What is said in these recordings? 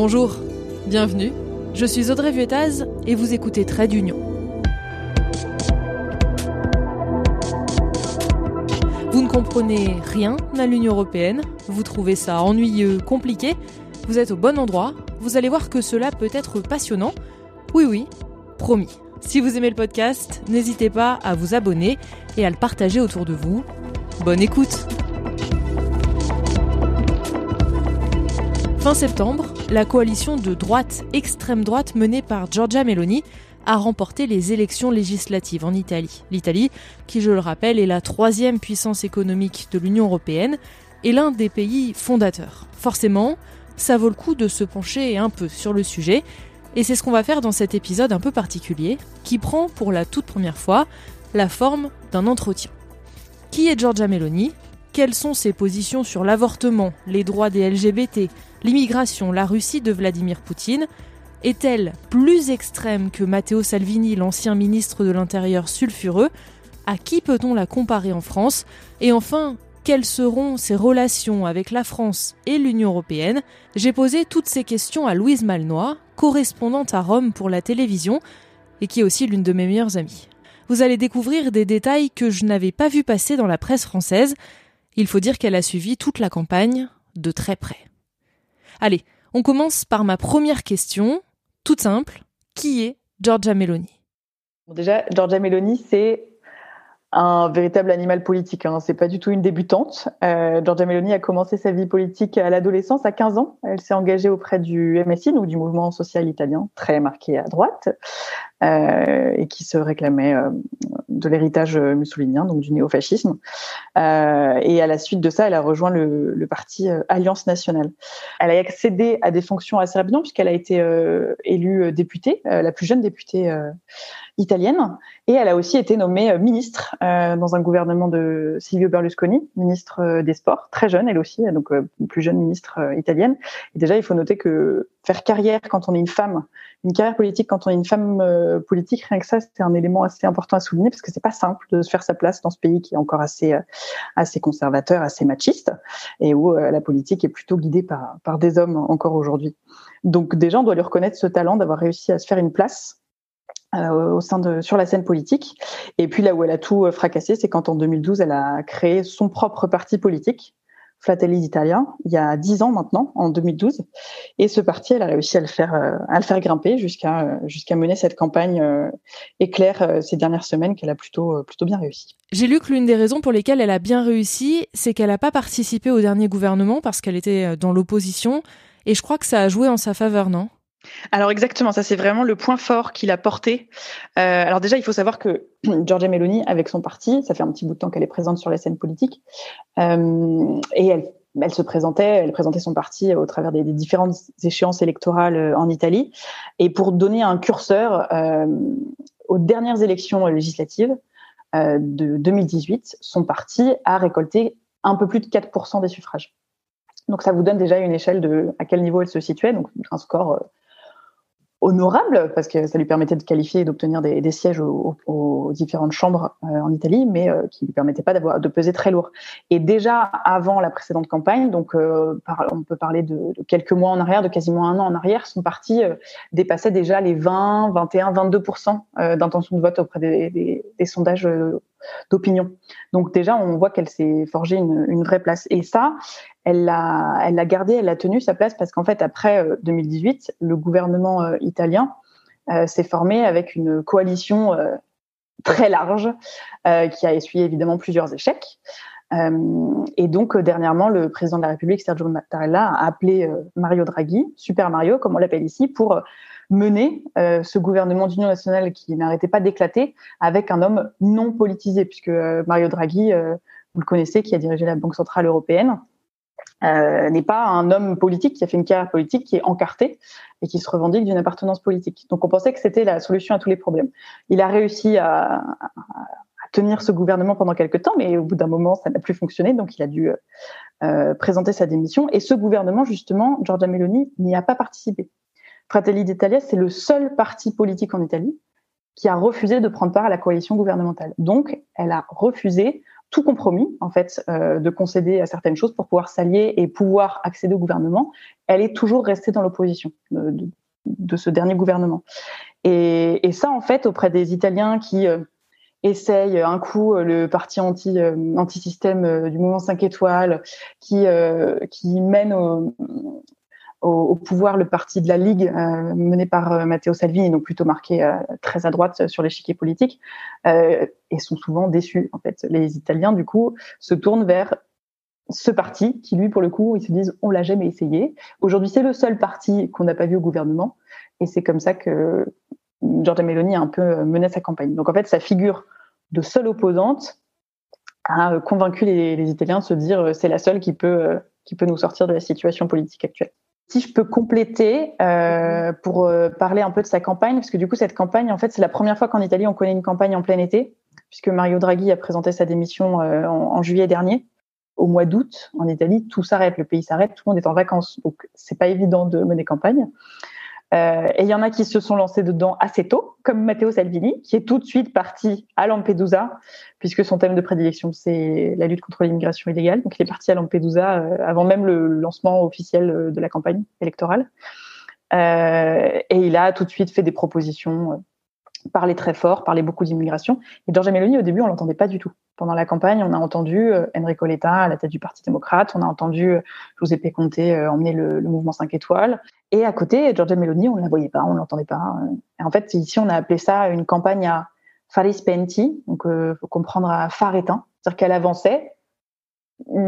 Bonjour, bienvenue. Je suis Audrey Vuettaz et vous écoutez Trait d'Union. Vous ne comprenez rien à l'Union européenne, vous trouvez ça ennuyeux, compliqué, vous êtes au bon endroit, vous allez voir que cela peut être passionnant. Oui oui, promis. Si vous aimez le podcast, n'hésitez pas à vous abonner et à le partager autour de vous. Bonne écoute Fin septembre, la coalition de droite extrême droite menée par Giorgia Meloni a remporté les élections législatives en Italie. L'Italie, qui je le rappelle est la troisième puissance économique de l'Union européenne et l'un des pays fondateurs. Forcément, ça vaut le coup de se pencher un peu sur le sujet, et c'est ce qu'on va faire dans cet épisode un peu particulier, qui prend pour la toute première fois la forme d'un entretien. Qui est Giorgia Meloni? Quelles sont ses positions sur l'avortement, les droits des LGBT, l'immigration, la Russie de Vladimir Poutine est-elle plus extrême que Matteo Salvini, l'ancien ministre de l'Intérieur sulfureux? À qui peut-on la comparer en France? Et enfin, quelles seront ses relations avec la France et l'Union européenne? J'ai posé toutes ces questions à Louise Malnois, correspondante à Rome pour la télévision, et qui est aussi l'une de mes meilleures amies. Vous allez découvrir des détails que je n'avais pas vu passer dans la presse française. Il faut dire qu'elle a suivi toute la campagne de très près. Allez, on commence par ma première question, toute simple. Qui est Giorgia Meloni? Déjà, Giorgia Meloni, c'est un véritable animal politique. Hein. C'est pas du tout une débutante. Euh, Giorgia Meloni a commencé sa vie politique à l'adolescence, à 15 ans. Elle s'est engagée auprès du MSI, ou du mouvement social italien, très marqué à droite, euh, et qui se réclamait euh, de l'héritage mussolinien, donc du néofascisme. Euh, et à la suite de ça, elle a rejoint le, le parti euh, Alliance nationale. Elle a accédé à des fonctions assez rapidement puisqu'elle a été euh, élue députée, la plus jeune députée italienne, et elle a aussi été nommée ministre dans un gouvernement de Silvio Berlusconi, ministre des Sports, très jeune elle aussi, donc une plus jeune ministre italienne. Et déjà, il faut noter que faire carrière quand on est une femme, une carrière politique quand on est une femme politique, rien que ça, c'est un élément assez important à souligner parce que c'est pas simple de se faire sa place dans ce pays qui est encore assez assez conservateur, assez machiste, et où euh, la politique est plutôt guidée par, par des hommes encore aujourd'hui. Donc déjà, on doit lui reconnaître ce talent d'avoir réussi à se faire une place euh, au sein de sur la scène politique. Et puis là où elle a tout euh, fracassé, c'est quand en 2012, elle a créé son propre parti politique Fratelli d'Italia il y a dix ans maintenant, en 2012. Et ce parti, elle a réussi à le faire, euh, à le faire grimper jusqu'à euh, jusqu'à mener cette campagne éclair ces dernières semaines qu'elle a plutôt plutôt bien réussi. J'ai lu que l'une des raisons pour lesquelles elle a bien réussi, c'est qu'elle n'a pas participé au dernier gouvernement parce qu'elle était dans l'opposition. Et je crois que ça a joué en sa faveur, non? Alors exactement, ça c'est vraiment le point fort qu'il a porté. Euh, alors déjà, il faut savoir que Giorgia Meloni, avec son parti, ça fait un petit bout de temps qu'elle est présente sur les scènes politiques, euh, et elle, elle se présentait, elle présentait son parti au travers des, différentes échéances électorales euh, en Italie. Et pour donner un curseur euh, aux dernières élections législatives euh, de 2018, son parti a récolté un peu plus de 4% des suffrages. Donc ça vous donne déjà une échelle de à quel niveau elle se situait, donc un score euh, honorable parce que ça lui permettait de qualifier et d'obtenir des, sièges aux, différentes chambres euh, en Italie, mais euh, qui lui permettait pas d'avoir de peser très lourd. Et déjà avant la précédente campagne, donc euh, on peut parler de, quelques mois en arrière, de quasiment un an en arrière, son parti dépassait déjà les 20, 21, 22% d'intention de vote auprès des sondages d'opinion. Donc déjà, on voit qu'elle s'est forgée une, vraie place. Et ça, elle l'a, elle l'a gardé, elle a tenu sa place parce qu'en fait, après 2018, euh, le gouvernement euh, italien euh, s'est formé avec une coalition très large qui a essuyé évidemment plusieurs échecs. Et donc dernièrement, le président de la République, Sergio Mattarella, a appelé Mario Draghi, Super Mario, comme on l'appelle ici, pour mener euh, ce gouvernement d'union nationale qui n'arrêtait pas d'éclater avec un homme non politisé, puisque euh, Mario Draghi, euh, vous le connaissez, qui a dirigé la Banque centrale européenne, n'est pas un homme politique qui a fait une carrière politique qui est encarté et qui se revendique d'une appartenance politique. Donc on pensait que c'était la solution à tous les problèmes. Il a réussi à, tenir ce gouvernement pendant quelques temps, mais au bout d'un moment, ça n'a plus fonctionné, donc il a dû euh, présenter sa démission. Et ce gouvernement, justement, Giorgia Meloni n'y a pas participé. Fratelli d'Italia, c'est le seul parti politique en Italie qui a refusé de prendre part à la coalition gouvernementale. Donc, elle a refusé tout compromis, en fait, euh, de concéder à certaines choses pour pouvoir s'allier et pouvoir accéder au gouvernement, elle est toujours restée dans l'opposition de, de, ce dernier gouvernement. Et, et, ça, en fait, auprès des Italiens qui euh, essayent un coup le parti anti anti-système du mouvement 5 étoiles, qui qui mène au, au, pouvoir le parti de la Ligue euh, mené par euh, Matteo Salvini, donc plutôt marqué euh, très à droite sur l'échiquier politique, et sont souvent déçus. En fait, les Italiens du coup se tournent vers ce parti qui, lui, pour le coup, ils se disent on l'a jamais essayé. Aujourd'hui, c'est le seul parti qu'on n'a pas vu au gouvernement, et c'est comme ça que Giorgia Meloni a un peu mené sa campagne. Donc en fait, sa figure de seule opposante a convaincu les, Italiens de se dire c'est la seule qui peut qui peut nous sortir de la situation politique actuelle. Si je peux compléter euh, pour euh, parler un peu de sa campagne, parce que du coup cette campagne, en fait, c'est la première fois qu'en Italie on connaît une campagne en plein été, puisque Mario Draghi a présenté sa démission euh, en, juillet dernier. Au mois d'août, en Italie, tout s'arrête, le pays s'arrête, tout le monde est en vacances, donc c'est pas évident de mener campagne. Euh, et il y en a qui se sont lancés dedans assez tôt, comme Matteo Salvini, qui est tout de suite parti à Lampedusa, puisque son thème de prédilection, c'est la lutte contre l'immigration illégale. Donc il est parti à Lampedusa euh, avant même le lancement officiel euh, de la campagne électorale. et il a tout de suite fait des propositions parlait très fort, parlait beaucoup d'immigration. Et Giorgia Meloni, au début, on l'entendait pas du tout. Pendant la campagne, on a entendu euh, Enrico Letta à la tête du Parti démocrate, on a entendu euh, Giuseppe Conte euh, emmener le, mouvement 5 étoiles. Et à côté, Giorgia Meloni, on ne la voyait pas, on ne l'entendait pas. En fait, ici, on a appelé ça une campagne à Faris Penti, donc il faut comprendre à phare éteint, c'est-à-dire qu'elle avançait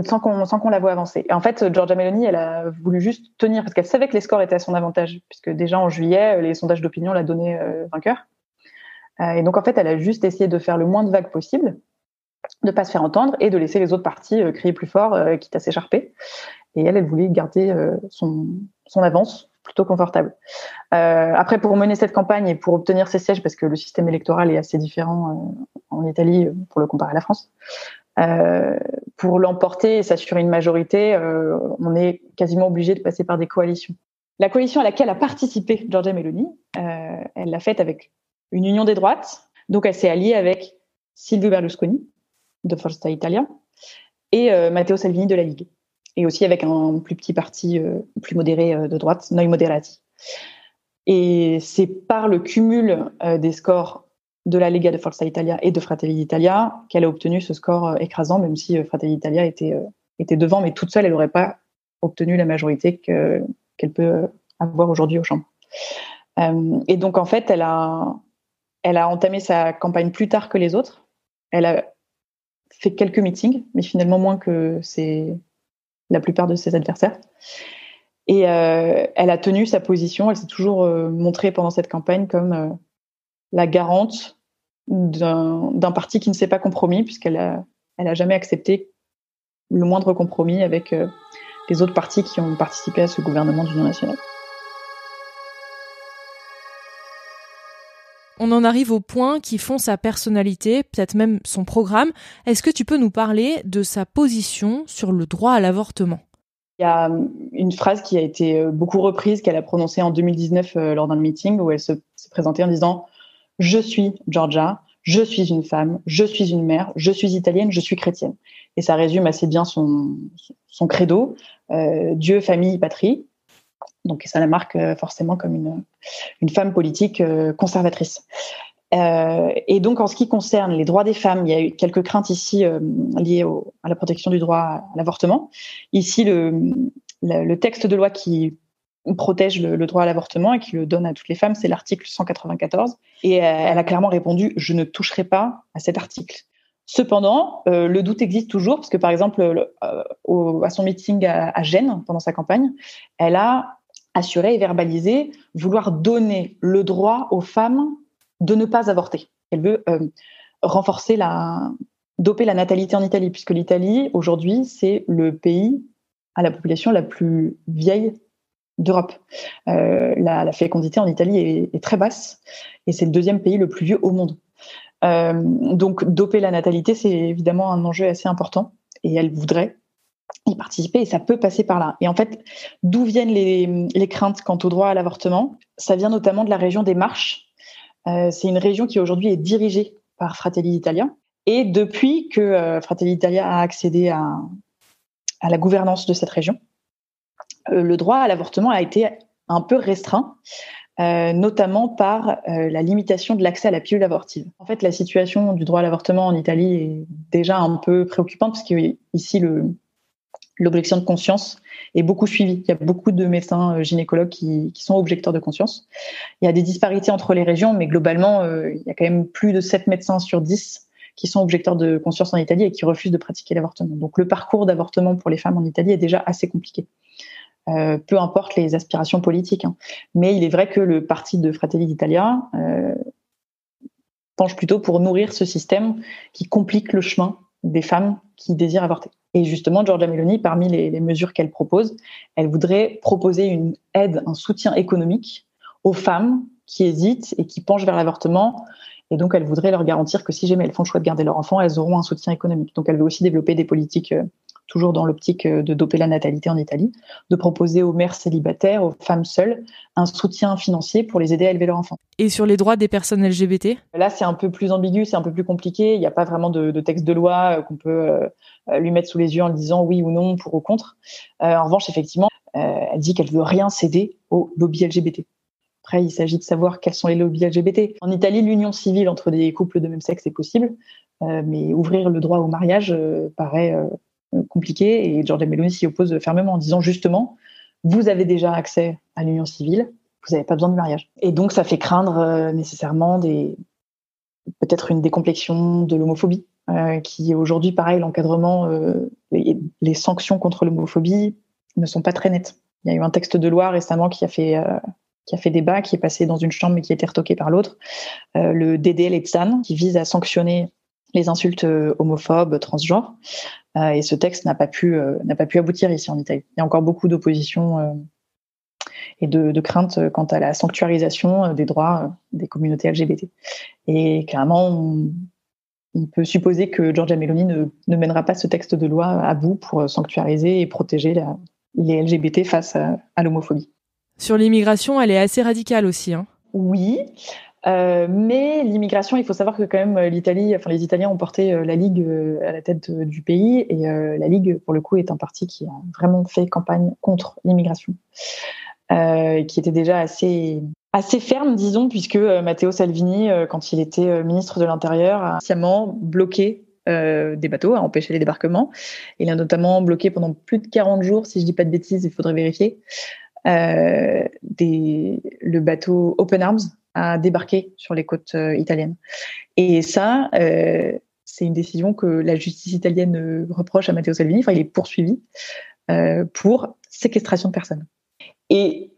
sans qu'on sans qu'on la voit avancer. Et en fait, Giorgia Meloni, elle a voulu juste tenir parce qu'elle savait que les scores étaient à son avantage, puisque déjà en juillet, les sondages d'opinion la donnaient vainqueur. Euh, et donc, en fait, elle a juste essayé de faire le moins de vagues possible, de pas se faire entendre et de laisser les autres parties euh, crier plus fort, euh, quitte à s'écharper. Et elle, elle voulait garder son, avance plutôt confortable. Après, pour mener cette campagne et pour obtenir ces sièges, parce que le système électoral est assez différent en Italie pour le comparer à la France, pour l'emporter et s'assurer une majorité, on est quasiment obligé de passer par des coalitions. La coalition à laquelle a participé Giorgia Meloni, elle l'a faite avec une union des droites. Donc, elle s'est alliée avec Silvio Berlusconi de Forza Italia et euh, Matteo Salvini de la Ligue. Et aussi avec un plus petit parti euh, plus modéré euh, de droite, Noi Moderati. Et c'est par le cumul des scores de la Lega de Forza Italia et de Fratelli d'Italia qu'elle a obtenu ce score écrasant, même si Fratelli d'Italia était, était devant, mais toute seule, elle n'aurait pas obtenu la majorité qu'elle peut avoir aujourd'hui au Chambres. et donc, en fait, elle a, elle a entamé sa campagne plus tard que les autres. Elle a fait quelques meetings, mais finalement moins que la plupart de ses adversaires. Et euh, elle a tenu sa position. Elle s'est toujours euh, montrée pendant cette campagne comme euh, la garante d'un parti qui ne s'est pas compromis, puisqu'elle a, a jamais accepté le moindre compromis avec les autres partis qui ont participé à ce gouvernement d'union nationale. On en arrive aux points qui font sa personnalité, peut-être même son programme. Est-ce que tu peux nous parler de sa position sur le droit à l'avortement? Il y a une phrase qui a été euh, beaucoup reprise, qu'elle a prononcée en 2019 euh, lors d'un meeting où elle se, présentait en disant Je suis Georgia, je suis une femme, je suis une mère, je suis italienne, je suis chrétienne. Et ça résume assez bien son, credo euh, Dieu, famille, patrie. Donc ça la marque euh, forcément comme une, une femme politique euh, conservatrice. Euh, et donc, en ce qui concerne les droits des femmes, il y a eu quelques craintes ici liées à la protection du droit à l'avortement. Ici, le, texte de loi qui protège le, droit à l'avortement et qui le donne à toutes les femmes, c'est l'article 194. Et elle a clairement répondu je ne toucherai pas à cet article. Cependant, le doute existe toujours parce que, par exemple, à son meeting à, à, Gênes pendant sa campagne, elle a assurer et verbaliser, vouloir donner le droit aux femmes de ne pas avorter. Elle veut euh, renforcer la, doper la natalité en Italie, puisque l'Italie, aujourd'hui, c'est le pays à la population la plus vieille d'Europe. Euh, la, fécondité en Italie est, très basse et c'est le deuxième pays le plus vieux au monde. Euh, donc, doper la natalité, c'est évidemment un enjeu assez important et elle voudrait y participer et ça peut passer par là. Et en fait, d'où viennent les, craintes quant au droit à l'avortement? Ça vient notamment de la région des Marches. Euh, c'est une région qui aujourd'hui est dirigée par Fratelli d'Italia. Et depuis que Fratelli Italia a accédé à, la gouvernance de cette région, le droit à l'avortement a été un peu restreint. Euh, notamment par euh, la limitation de l'accès à la pilule abortive. En fait, la situation du droit à l'avortement en Italie est déjà un peu préoccupante parce qu'ici, l'objection de conscience est beaucoup suivie. Il y a beaucoup de médecins euh, gynécologues qui, sont objecteurs de conscience. Il y a des disparités entre les régions, mais globalement, il y a quand même plus de 7 médecins sur 10 qui sont objecteurs de conscience en Italie et qui refusent de pratiquer l'avortement. Donc le parcours d'avortement pour les femmes en Italie est déjà assez compliqué. Euh, peu importe les aspirations politiques. Hein. Mais il est vrai que le parti de Fratelli d'Italia euh, penche plutôt pour nourrir ce système qui complique le chemin des femmes qui désirent avorter. Et justement, Giorgia Meloni, parmi les, les mesures qu'elle propose, elle voudrait proposer une aide, un soutien économique aux femmes qui hésitent et qui penchent vers l'avortement. Et donc, elle voudrait leur garantir que si jamais elles font le choix de garder leur enfant, elles auront un soutien économique. Donc, elle veut aussi développer des politiques euh, toujours dans l'optique euh, de doper la natalité en Italie, de proposer aux mères célibataires, aux femmes seules, un soutien financier pour les aider à élever leur enfant. Et sur les droits des personnes LGBT Là, c'est un peu plus ambigu, c'est un peu plus compliqué. Il n'y a pas vraiment de, texte de loi euh, qu'on peut euh, lui mettre sous les yeux en disant oui ou non, pour ou contre. en revanche, effectivement, elle dit qu'elle veut rien céder au lobby LGBT. Après, il s'agit de savoir quels sont les lobbies LGBT. En Italie, l'union civile entre des couples de même sexe est possible, mais ouvrir le droit au mariage paraît compliqué et Giorgia Meloni s'y oppose fermement en disant justement, vous avez déjà accès à l'union civile, vous n'avez pas besoin de mariage. Et donc ça fait craindre euh, nécessairement des peut-être une décomplexion de l'homophobie, euh, qui aujourd'hui, pareil, l'encadrement, euh, les, sanctions contre l'homophobie ne sont pas très nettes. Il y a eu un texte de loi récemment qui a fait qui a fait débat, qui est passé dans une chambre mais qui a été retoqué par l'autre, le DDL EPSAN, qui vise à sanctionner les insultes homophobes, transgenres. Euh, et ce texte n'a pas pu euh, n'a pas pu aboutir ici en Italie. Il y a encore beaucoup d'opposition euh, et de, de craintes quant à la sanctuarisation des droits des communautés LGBT. Et clairement, on, peut supposer que Giorgia Meloni ne, ne, mènera pas ce texte de loi à bout pour sanctuariser et protéger la, les LGBT face à, à l'homophobie. Sur l'immigration, elle est assez radicale aussi. Hein. Oui, euh, mais l'immigration, il faut savoir que quand même l'Italie, enfin les Italiens ont porté euh, la Ligue euh, à la tête du pays et la Ligue, pour le coup, est un parti qui a vraiment fait campagne contre l'immigration, qui était déjà assez assez ferme, disons, puisque Matteo Salvini, quand il était ministre de l'Intérieur, a sciemment bloqué des bateaux, a empêché les débarquements. Il a notamment bloqué pendant plus de 40 jours, si je dis pas de bêtises, il faudrait vérifier, des, le bateau Open Arms à débarquer sur les côtes euh, italiennes. Et ça, euh, c'est une décision que la justice italienne euh, reproche à Matteo Salvini. Enfin, il est poursuivi pour séquestration de personnes. Et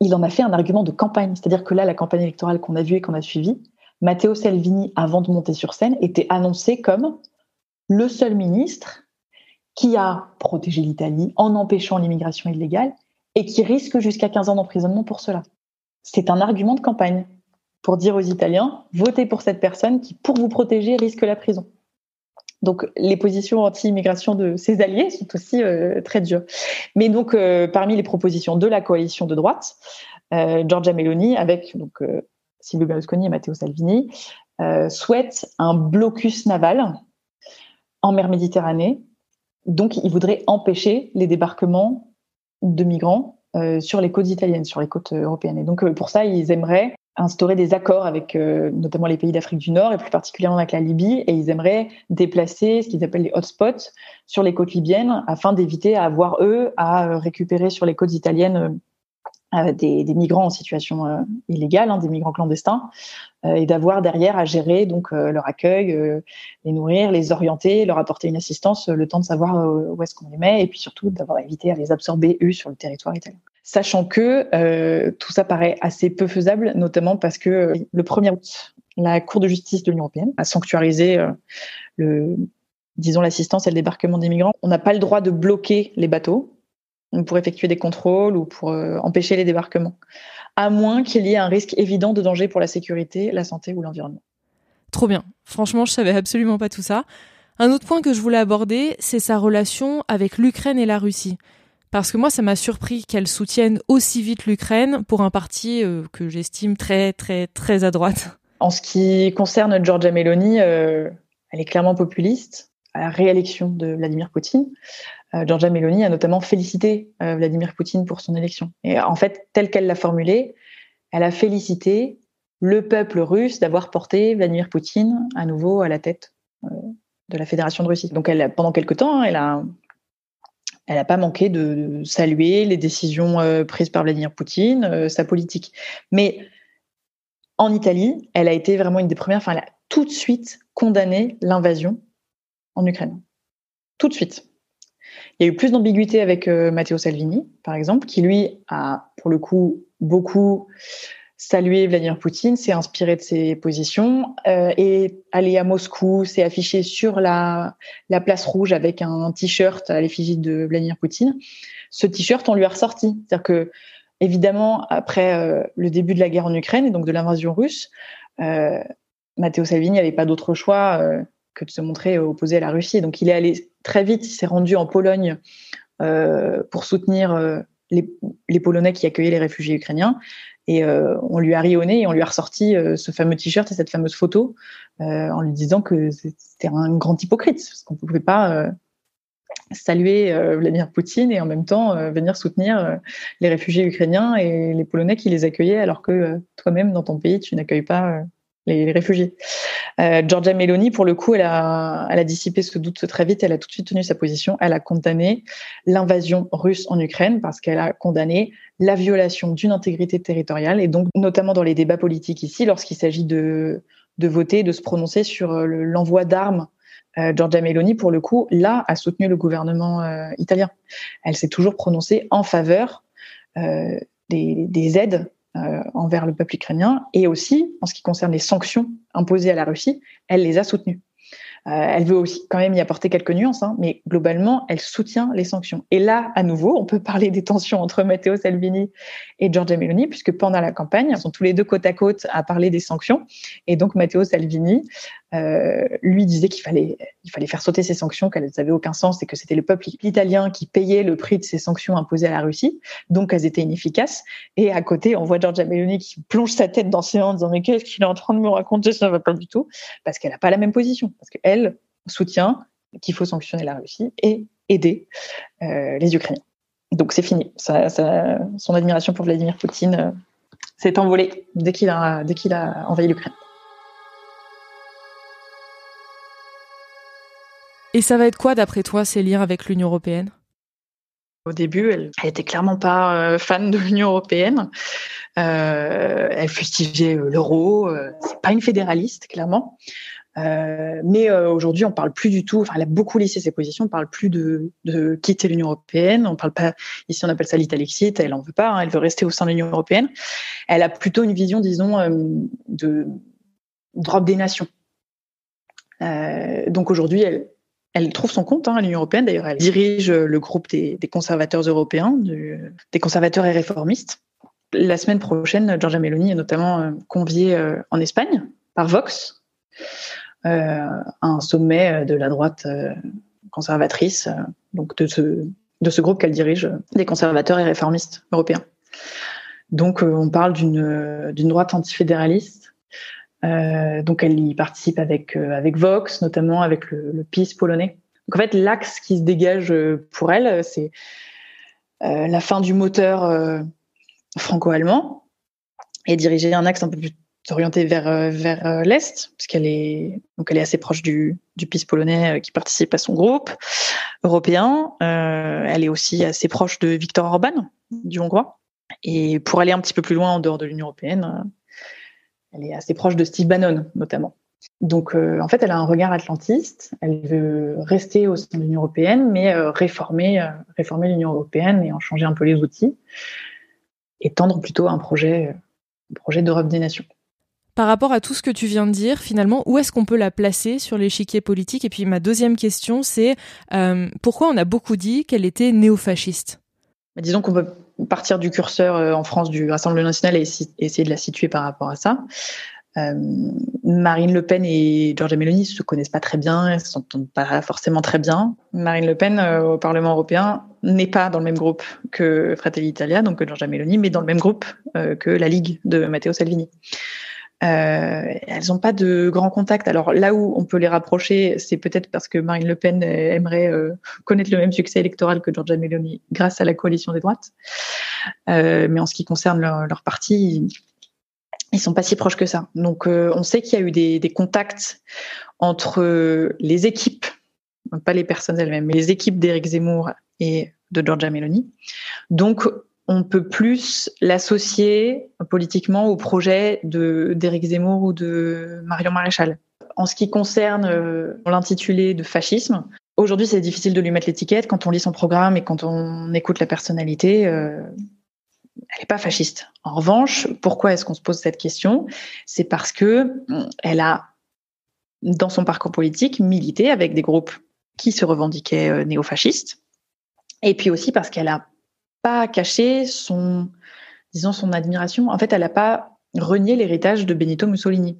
il en a fait un argument de campagne. C'est-à-dire que là, la campagne électorale qu'on a vue et qu'on a suivie, Matteo Salvini, avant de monter sur scène, était annoncé comme le seul ministre qui a protégé l'Italie en empêchant l'immigration illégale et qui risque jusqu'à 15 ans d'emprisonnement pour cela c'est un argument de campagne pour dire aux Italiens, votez pour cette personne qui, pour vous protéger, risque la prison. Donc les positions anti-immigration de ses alliés sont aussi euh, très dures. Mais donc euh, parmi les propositions de la coalition de droite, euh, Giorgia Meloni, avec Silvio Berlusconi et Matteo Salvini, souhaite un blocus naval en mer Méditerranée. Donc ils voudraient empêcher les débarquements de migrants sur les côtes italiennes, sur les côtes euh, européennes. Et donc, euh, pour ça, ils aimeraient instaurer des accords avec notamment les pays d'Afrique du Nord et plus particulièrement avec la Libye, et ils aimeraient déplacer ce qu'ils appellent les hotspots sur les côtes libyennes afin d'éviter à avoir eux à récupérer sur les côtes italiennes des, des, migrants en situation euh, illégale, hein, des migrants clandestins, euh, et d'avoir derrière à gérer donc euh, leur accueil, les nourrir, les orienter, leur apporter une assistance, le temps de savoir où est-ce qu'on les met, et puis surtout d'avoir évité à les absorber eux sur le territoire italien. Sachant que tout ça paraît assez peu faisable, notamment parce que le 1er août, la Cour de justice de l'Union européenne a sanctuarisé le disons l'assistance et le débarquement des migrants. On n'a pas le droit de bloquer les bateaux, pour effectuer des contrôles ou pour euh, empêcher les débarquements, à moins qu'il y ait un risque évident de danger pour la sécurité, la santé ou l'environnement. Trop bien. Franchement, je savais absolument pas tout ça. Un autre point que je voulais aborder, c'est sa relation avec l'Ukraine et la Russie. Parce que moi, ça m'a surpris qu'elle soutienne aussi vite l'Ukraine pour un parti euh, que j'estime très, très, très à droite. En ce qui concerne Giorgia Meloni, euh, elle est clairement populiste à la réélection de Vladimir Poutine. Euh, Giorgia Meloni a notamment félicité euh, Vladimir Poutine pour son élection. Et en fait, telle qu'elle l'a formulée, elle a félicité le peuple russe d'avoir porté Vladimir Poutine à nouveau à la tête euh, de la Fédération de Russie. Donc, pendant quelque temps, elle a, elle n'a pas manqué de saluer les décisions prises par Vladimir Poutine, sa politique. Mais en Italie, elle a été vraiment une des premières, enfin, elle a tout de suite condamné l'invasion en Ukraine. Tout de suite. Il y a eu plus d'ambiguïté avec euh, Matteo Salvini, par exemple, qui lui a, pour le coup, beaucoup salué Vladimir Poutine, s'est inspiré de ses positions, euh, et allé à Moscou, s'est affiché sur la, la place rouge avec un t-shirt à l'effigie de Vladimir Poutine. Ce t-shirt, on lui a ressorti. C'est-à-dire que, évidemment, après euh, le début de la guerre en Ukraine et donc de l'invasion russe, euh, Matteo Salvini n'avait pas d'autre choix euh, que de se montrer opposé à la Russie. Donc il est allé très vite, il s'est rendu en Pologne euh, pour soutenir euh, les, Polonais qui accueillaient les réfugiés ukrainiens. Et euh, on lui a ri au nez et on lui a ressorti ce fameux t-shirt et cette fameuse photo en lui disant que c'était un grand hypocrite, parce qu'on ne pouvait pas saluer Vladimir Poutine et en même temps venir soutenir les réfugiés ukrainiens et les Polonais qui les accueillaient alors que toi-même dans ton pays tu n'accueilles pas les, réfugiés. Euh, Giorgia Meloni, pour le coup, elle a, dissipé ce doute très vite. Elle a tout de suite tenu sa position. Elle a condamné l'invasion russe en Ukraine parce qu'elle a condamné la violation d'une intégrité territoriale et donc notamment dans les débats politiques ici, lorsqu'il s'agit de, voter, de se prononcer sur euh, l'envoi d'armes euh, Giorgia Meloni, pour le coup, là, a soutenu le gouvernement euh, italien. Elle s'est toujours prononcée en faveur euh, des, des, aides envers le peuple ukrainien et aussi en ce qui concerne les sanctions imposées à la Russie, elle les a soutenues. Euh, elle veut aussi quand même y apporter quelques nuances, hein, mais globalement, elle soutient les sanctions. Et là, à nouveau, on peut parler des tensions entre Matteo Salvini et Giorgia Meloni, puisque pendant la campagne, ils sont tous les deux côte à côte à parler des sanctions. Et donc, Matteo Salvini euh, lui disait qu'il fallait, faire sauter ces sanctions, qu'elles n'avaient aucun sens et que c'était le peuple italien qui payait le prix de ces sanctions imposées à la Russie, donc elles étaient inefficaces. Et à côté, on voit Giorgia Meloni qui plonge sa tête dans ses hanches en disant mais qu'est-ce qu'il est en train de me raconter, ça va pas du tout, parce qu'elle n'a pas la même position, parce qu'elle soutient qu'il faut sanctionner la Russie et aider euh, les Ukrainiens. Donc c'est fini. Son admiration pour Vladimir Poutine euh, s'est envolée dès qu'il a envahi l'Ukraine. Et ça va être quoi, d'après toi, ces liens avec l'Union européenne? Au début, elle, elle était clairement pas euh, fan de l'Union européenne. Euh, elle fustigeait euh, l'euro. Euh, c'est pas une fédéraliste, clairement. Euh, mais euh, aujourd'hui, on parle plus du tout. Enfin, elle a beaucoup lissé ses positions. On parle plus de, quitter l'Union européenne. On parle pas. Ici, on appelle ça l'italexite. Elle en veut pas. Hein, elle veut rester au sein de l'Union européenne. Elle a plutôt une vision, disons, de d'Europe des nations. donc aujourd'hui, elle, elle trouve son compte hein, à l'Union européenne. D'ailleurs, elle dirige le groupe des, conservateurs européens, des conservateurs et réformistes. La semaine prochaine, Giorgia Meloni est notamment euh, conviée euh, en Espagne par Vox euh, à un sommet de la droite euh, conservatrice, euh, donc de ce, de ce groupe qu'elle dirige, des conservateurs et réformistes européens. Donc, on parle d'une droite antifédéraliste euh, donc elle y participe avec euh, Vox, notamment avec le, PiS polonais. Donc en fait, l'axe qui se dégage euh, pour elle, c'est la fin du moteur franco-allemand et diriger un axe un peu plus orienté vers vers l'est, puisqu'elle est donc elle est assez proche du du PiS polonais qui participe à son groupe européen. elle est aussi assez proche de Viktor Orban, du hongrois. Et pour aller un petit peu plus loin en dehors de l'Union européenne, elle est assez proche de Steve Bannon, notamment. Donc, euh, en fait, elle a un regard atlantiste. Elle veut rester au sein de l'Union européenne, mais euh, réformer, euh, réformer l'Union européenne et en changer un peu les outils, et tendre plutôt à un projet, un projet d'Europe des nations. Par rapport à tout ce que tu viens de dire, finalement, où est-ce qu'on peut la placer sur l'échiquier politique? Et puis ma deuxième question, c'est pourquoi on a beaucoup dit qu'elle était néofasciste? Bah, Disons qu'on peut partir du curseur euh, en France du Rassemblement national et essayer de la situer par rapport à ça. Euh, Marine Le Pen et Giorgia Meloni se connaissent pas très bien, elles s'entendent pas forcément très bien. Marine Le Pen euh, au Parlement européen n'est pas dans le même groupe que Fratelli Italia, donc que Giorgia Meloni, mais dans le même groupe euh, que la Ligue de Matteo Salvini. Elles n'ont pas de grands contacts. Alors là où on peut les rapprocher, c'est peut-être parce que Marine Le Pen aimerait connaître le même succès électoral que Giorgia Meloni grâce à la coalition des droites. mais en ce qui concerne leur, parti, ils sont pas si proches que ça. Donc, on sait qu'il y a eu des, des contacts entre les équipes, pas les personnes elles-mêmes, mais les équipes d'Éric Zemmour et de Giorgia Meloni. Donc, on peut plus l'associer politiquement au projet d'Éric Zemmour ou de Marion Maréchal. En ce qui concerne euh, l'intitulé de fascisme, aujourd'hui c'est difficile de lui mettre l'étiquette. Quand on lit son programme et quand on écoute la personnalité, euh, elle n'est pas fasciste. En revanche, pourquoi est-ce qu'on se pose cette question? C'est parce que elle a, dans son parcours politique, milité avec des groupes qui se revendiquaient euh, néofascistes, et puis aussi parce qu'elle a pas caché son, disons, son admiration. En fait, elle n'a pas renié l'héritage de Benito Mussolini.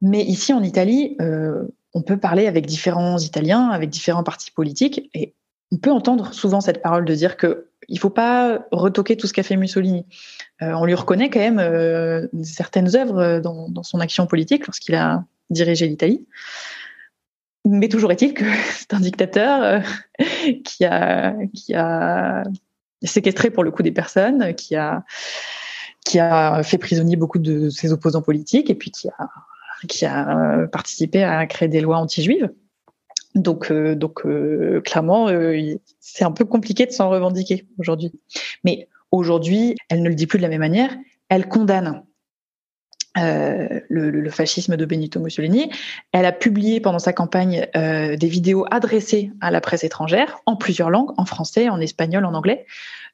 Mais ici, en Italie, euh, on peut parler avec différents Italiens, avec différents partis politiques, et on peut entendre souvent cette parole de dire que il faut pas retoquer tout ce qu'a fait Mussolini. Euh, on lui reconnaît quand même euh, certaines œuvres dans, dans, son action politique lorsqu'il a dirigé l'Italie. Mais toujours est-il que c'est un dictateur qui a qui a séquestré pour le coup des personnes, qui a qui a fait prisonnier beaucoup de ses opposants politiques et puis qui a qui a euh, participé à créer des lois anti-juives. Donc, euh, donc euh, clairement, c'est un peu compliqué de s'en revendiquer aujourd'hui. Mais aujourd'hui, elle ne le dit plus de la même manière. Elle condamne euh, le, fascisme de Benito Mussolini. Elle a publié pendant sa campagne euh, des vidéos adressées à la presse étrangère en plusieurs langues, en français, en espagnol, en anglais,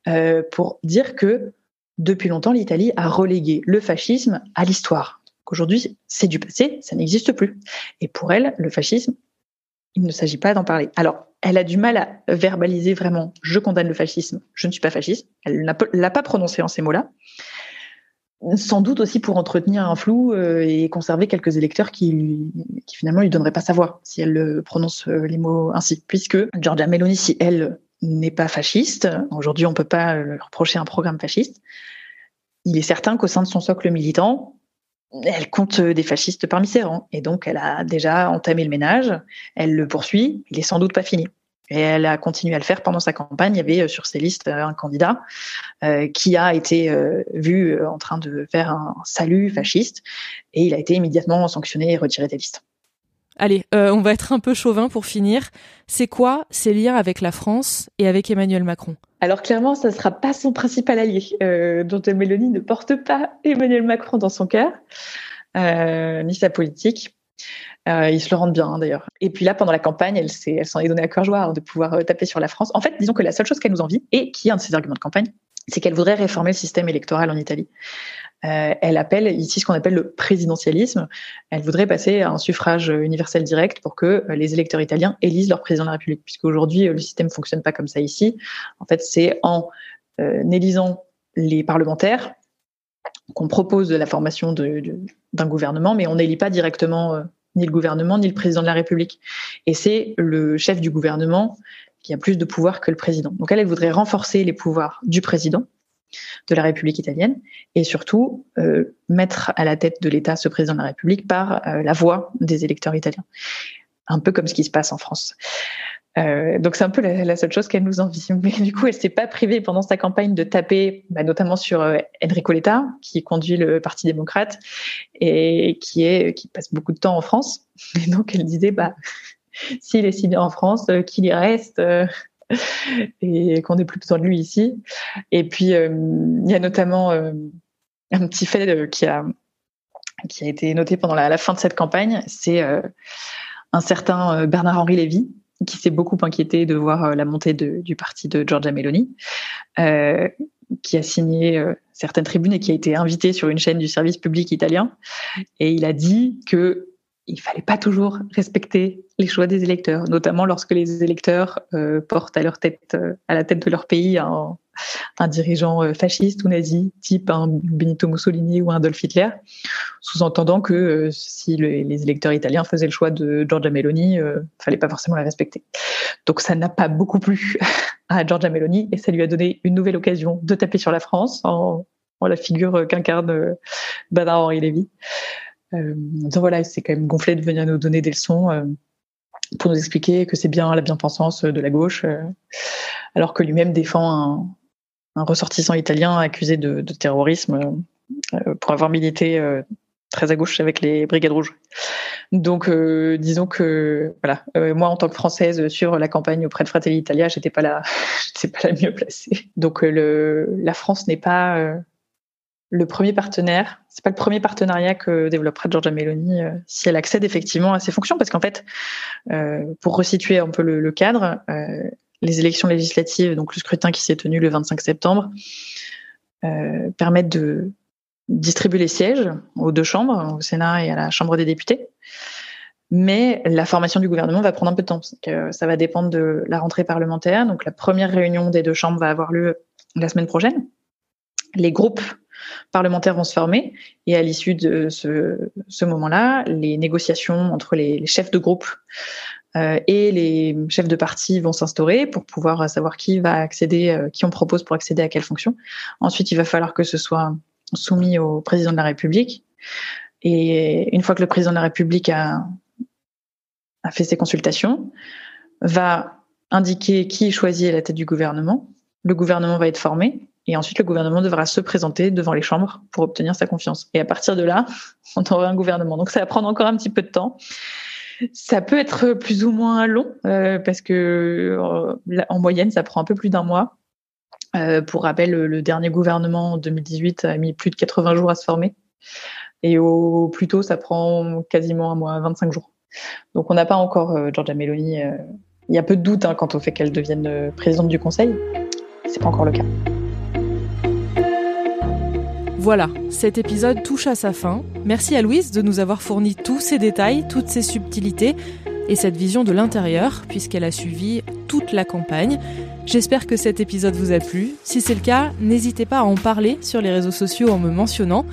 euh, pour dire que depuis longtemps, l'Italie a relégué le fascisme à l'histoire. Qu'aujourd'hui, c'est du passé, ça n'existe plus. Et pour elle, le fascisme, il ne s'agit pas d'en parler. Alors, elle a du mal à verbaliser vraiment « je condamne le fascisme, je ne suis pas fasciste ». Elle l'a pas prononcé en ces mots-là sans doute aussi pour entretenir un flou euh, et conserver quelques électeurs qui, qui finalement lui donneraient pas sa voix si elle prononce euh, les mots ainsi. Puisque Giorgia Meloni, si elle n'est pas fasciste, aujourd'hui on peut pas lui reprocher un programme fasciste, il est certain qu'au sein de son socle militant, elle compte des fascistes parmi ses rangs. Et donc elle a déjà entamé le ménage, elle le poursuit, il est sans doute pas fini. Et elle a continué à le faire pendant sa campagne. Il y avait euh, sur ses listes euh, un candidat euh, qui a été vu en train de faire un salut fasciste et il a été immédiatement sanctionné et retiré des listes. Allez, on va être un peu chauvin pour finir. C'est quoi ses liens avec la France et avec Emmanuel Macron? Alors clairement, ça ne sera pas son principal allié. Euh, dont Mélanie ne porte pas Emmanuel Macron dans son cœur, ni sa politique. Euh, ils se le rendent bien hein, d'ailleurs. Et puis là, pendant la campagne, elle s'en elle est donnée à cœur joie de pouvoir euh, taper sur la France. En fait, disons que la seule chose qu'elle nous envie, et qui est un de ses arguments de campagne, c'est qu'elle voudrait réformer le système électoral en Italie. Euh, elle appelle ici ce qu'on appelle le présidentialisme. Elle voudrait passer à un suffrage universel direct pour que euh, les électeurs italiens élisent leur président de la République, puisqu'aujourd'hui, euh, le système fonctionne pas comme ça ici. En fait, c'est en euh, élisant les parlementaires qu'on propose la formation d'un gouvernement, mais on n'élit pas directement ni le gouvernement, ni le président de la République. Et c'est le chef du gouvernement qui a plus de pouvoir que le président. Donc elle, elle voudrait renforcer les pouvoirs du président de la République italienne et surtout euh, mettre à la tête de l'État ce président de la République par euh, la voix des électeurs italiens. Un peu comme ce qui se passe en France. Euh, donc c'est un peu la, la seule chose qu'elle nous envie. Mais du coup, elle s'est pas privée pendant sa campagne de taper, bah, notamment sur euh, Enrico Letta, qui conduit le Parti démocrate et qui est qui passe beaucoup de temps en France. Et donc elle disait, bah s'il est si bien en France, euh, qu'il y reste. Euh, et qu'on n'ait plus besoin de lui ici. Et puis, euh, il y a notamment un petit fait qui a qui a été noté pendant la, la fin de cette campagne, c'est un certain Bernard-Henri Lévy, qui s'est beaucoup inquiété de voir euh, la montée du parti de Giorgia Meloni, euh, qui a signé euh, certaines tribunes et qui a été invité sur une chaîne du service public italien. Et il a dit que il fallait pas toujours respecter les choix des électeurs, notamment lorsque les électeurs euh, portent à leur tête, euh, à la tête de leur pays, un, un dirigeant euh, fasciste ou nazi, type un Benito Mussolini ou un Adolf Hitler, sous-entendant que euh, si le, les électeurs italiens faisaient le choix de Giorgia Meloni, euh, fallait pas forcément la respecter. Donc ça n'a pas beaucoup plu à Giorgia Meloni et ça lui a donné une nouvelle occasion de taper sur la France en la figure qu'incarne Bernard Henri Lévy. donc voilà, c'est quand même gonflé de venir nous donner des leçons pour nous expliquer que c'est bien la bien-pensance de la gauche, alors que lui-même défend un, un, ressortissant italien accusé de, de terrorisme pour avoir milité très à gauche avec les Brigades Rouges. Donc, euh, disons que voilà, euh, moi en tant que française sur la campagne auprès de Fratelli Italia, j'étais pas la, j'étais pas la mieux placée. Donc, euh, le, la France n'est pas le premier partenaire. C'est pas le premier partenariat que développerait Giorgia Meloni si elle accède effectivement à ses fonctions, parce qu'en fait, pour resituer un peu le, cadre, les élections législatives, donc le scrutin qui s'est tenu le 25 septembre, permettent de distribuer les sièges aux deux chambres, au Sénat et à la Chambre des députés. Mais la formation du gouvernement va prendre un peu de temps. Que ça va dépendre de la rentrée parlementaire. Donc la première réunion des deux chambres va avoir lieu la semaine prochaine. Les groupes parlementaires vont se former et à l'issue de ce, moment-là, les négociations entre les, chefs de groupe euh, et les chefs de parti vont s'instaurer pour pouvoir savoir qui va accéder, euh, qui on propose pour accéder à quelle fonction. Ensuite, il va falloir que ce soit soumis au président de la République. Et une fois que le président de la République a, a fait ses consultations, va indiquer qui choisit à la tête du gouvernement. Le gouvernement va être formé et ensuite le gouvernement devra se présenter devant les chambres pour obtenir sa confiance. Et à partir de là, on aura un gouvernement. Donc ça va prendre encore un petit peu de temps. Ça peut être plus ou moins long euh, parce que euh, en moyenne, ça prend un peu plus d'un mois. Euh, pour rappel, le, dernier gouvernement en 2018 a mis plus de 80 jours à se former. Et au plus tôt, ça prend quasiment un mois, 25 jours. Donc on n'a pas encore Giorgia Meloni. Il y a peu de doute hein, quant au fait qu'elle devienne présidente du Conseil. C'est pas encore le cas. Voilà, cet épisode touche à sa fin. Merci à Louise de nous avoir fourni tous ces détails, toutes ces subtilités et cette vision de l'intérieur, puisqu'elle a suivi toute la campagne. J'espère que cet épisode vous a plu. Si c'est le cas, n'hésitez pas à en parler sur les réseaux sociaux en me mentionnant.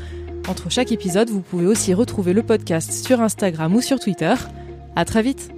Entre chaque épisode, vous pouvez aussi retrouver le podcast sur Instagram ou sur Twitter. À très vite!